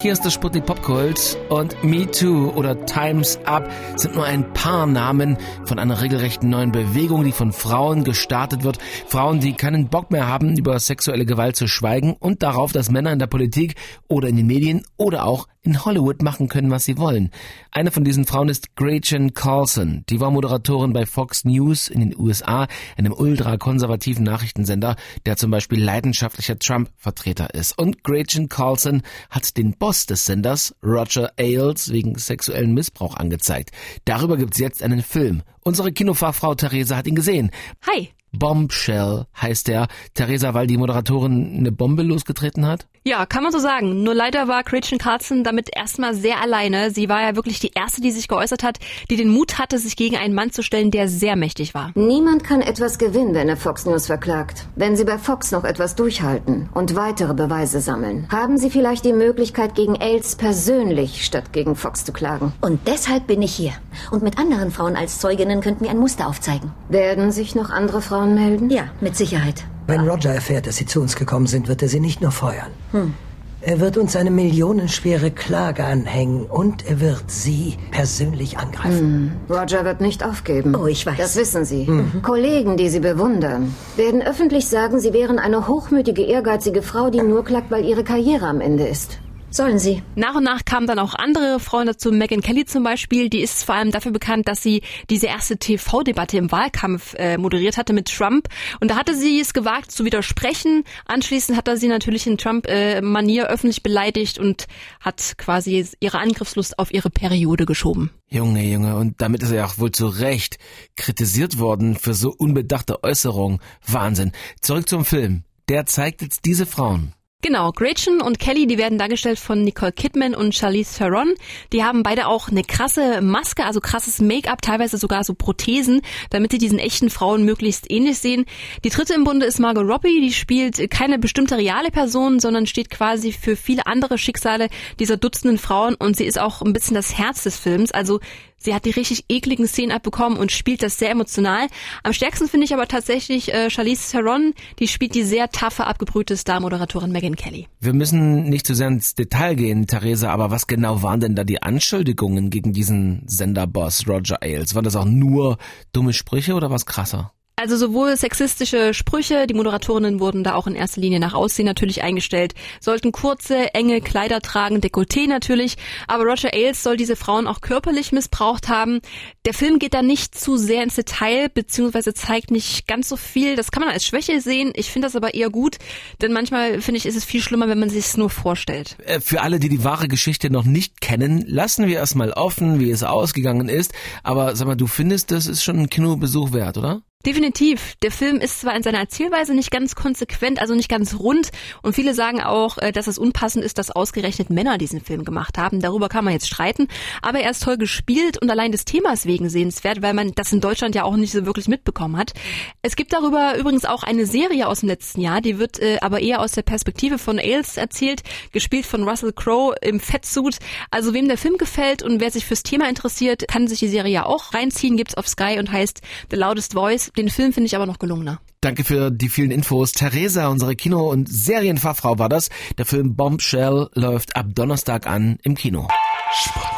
Hier ist das Sputnik Popkult und Me Too oder Times Up sind nur ein paar Namen von einer regelrechten neuen Bewegung, die von Frauen gestartet wird. Frauen, die keinen Bock mehr haben, über sexuelle Gewalt zu schweigen und darauf, dass Männer in der Politik oder in den Medien oder auch in Hollywood machen können, was sie wollen. Eine von diesen Frauen ist Gretchen Carlson. Die war Moderatorin bei Fox News in den USA, einem ultrakonservativen Nachrichtensender, der zum Beispiel leidenschaftlicher Trump-Vertreter ist. Und Gretchen Carlson hat den Boss des Senders, Roger Ailes, wegen sexuellen Missbrauch angezeigt. Darüber gibt's jetzt einen Film. Unsere Kinofachfrau Theresa hat ihn gesehen. Hi. Bombshell heißt er. Theresa, weil die Moderatorin eine Bombe losgetreten hat? Ja, kann man so sagen. Nur leider war Gretchen Carlson damit erstmal sehr alleine. Sie war ja wirklich die erste, die sich geäußert hat, die den Mut hatte, sich gegen einen Mann zu stellen, der sehr mächtig war. Niemand kann etwas gewinnen, wenn er Fox News verklagt. Wenn Sie bei Fox noch etwas durchhalten und weitere Beweise sammeln, haben Sie vielleicht die Möglichkeit, gegen Ailes persönlich statt gegen Fox zu klagen. Und deshalb bin ich hier. Und mit anderen Frauen als Zeuginnen könnten wir ein Muster aufzeigen. Werden sich noch andere Frauen melden? Ja, mit Sicherheit. Wenn Roger erfährt, dass Sie zu uns gekommen sind, wird er Sie nicht nur feuern. Hm. Er wird uns eine millionenschwere Klage anhängen und er wird Sie persönlich angreifen. Hm. Roger wird nicht aufgeben. Oh, ich weiß. Das wissen Sie. Mhm. Kollegen, die Sie bewundern, werden öffentlich sagen, Sie wären eine hochmütige, ehrgeizige Frau, die nur klagt, weil ihre Karriere am Ende ist. Sollen sie. Nach und nach kamen dann auch andere Frauen dazu. Megan Kelly zum Beispiel, die ist vor allem dafür bekannt, dass sie diese erste TV-Debatte im Wahlkampf äh, moderiert hatte mit Trump. Und da hatte sie es gewagt zu widersprechen. Anschließend hat er sie natürlich in Trump-Manier äh, öffentlich beleidigt und hat quasi ihre Angriffslust auf ihre Periode geschoben. Junge, Junge, und damit ist er auch wohl zu Recht kritisiert worden für so unbedachte Äußerungen. Wahnsinn. Zurück zum Film. Der zeigt jetzt diese Frauen. Genau, Gretchen und Kelly, die werden dargestellt von Nicole Kidman und Charlize Theron. Die haben beide auch eine krasse Maske, also krasses Make-up, teilweise sogar so Prothesen, damit sie diesen echten Frauen möglichst ähnlich sehen. Die dritte im Bunde ist Margot Robbie, die spielt keine bestimmte reale Person, sondern steht quasi für viele andere Schicksale dieser Dutzenden Frauen und sie ist auch ein bisschen das Herz des Films. Also Sie hat die richtig ekligen Szenen abbekommen und spielt das sehr emotional. Am stärksten finde ich aber tatsächlich äh, Charlize Theron, die spielt die sehr taffe, abgebrühte Star-Moderatorin Megan Kelly. Wir müssen nicht zu sehr ins Detail gehen, Theresa, aber was genau waren denn da die Anschuldigungen gegen diesen Senderboss Roger Ailes? Waren das auch nur dumme Sprüche oder was krasser? Also sowohl sexistische Sprüche, die Moderatorinnen wurden da auch in erster Linie nach Aussehen natürlich eingestellt, sollten kurze, enge Kleider tragen, Dekolleté natürlich, aber Roger Ailes soll diese Frauen auch körperlich missbraucht haben. Der Film geht da nicht zu sehr ins Detail, beziehungsweise zeigt nicht ganz so viel. Das kann man als Schwäche sehen. Ich finde das aber eher gut, denn manchmal finde ich, ist es viel schlimmer, wenn man sich es nur vorstellt. Äh, für alle, die die wahre Geschichte noch nicht kennen, lassen wir erstmal offen, wie es ausgegangen ist. Aber sag mal, du findest, das ist schon ein Kinobesuch wert, oder? Definitiv. Der Film ist zwar in seiner Erzählweise nicht ganz konsequent, also nicht ganz rund, und viele sagen auch, äh, dass es unpassend ist, dass ausgerechnet Männer diesen Film gemacht haben. Darüber kann man jetzt streiten, aber er ist toll gespielt und allein des Themas wegen sehenswert, weil man das in Deutschland ja auch nicht so wirklich mitbekommen hat. Es gibt darüber übrigens auch eine Serie aus dem letzten Jahr, die wird äh, aber eher aus der Perspektive von Ailes erzählt, gespielt von Russell Crowe im Fettsuit. Also wem der Film gefällt und wer sich fürs Thema interessiert, kann sich die Serie ja auch reinziehen, gibt's auf Sky und heißt The Loudest Voice den Film finde ich aber noch gelungener. Danke für die vielen Infos. Theresa, unsere Kino- und Serienfachfrau war das. Der Film Bombshell läuft ab Donnerstag an im Kino. Spannend.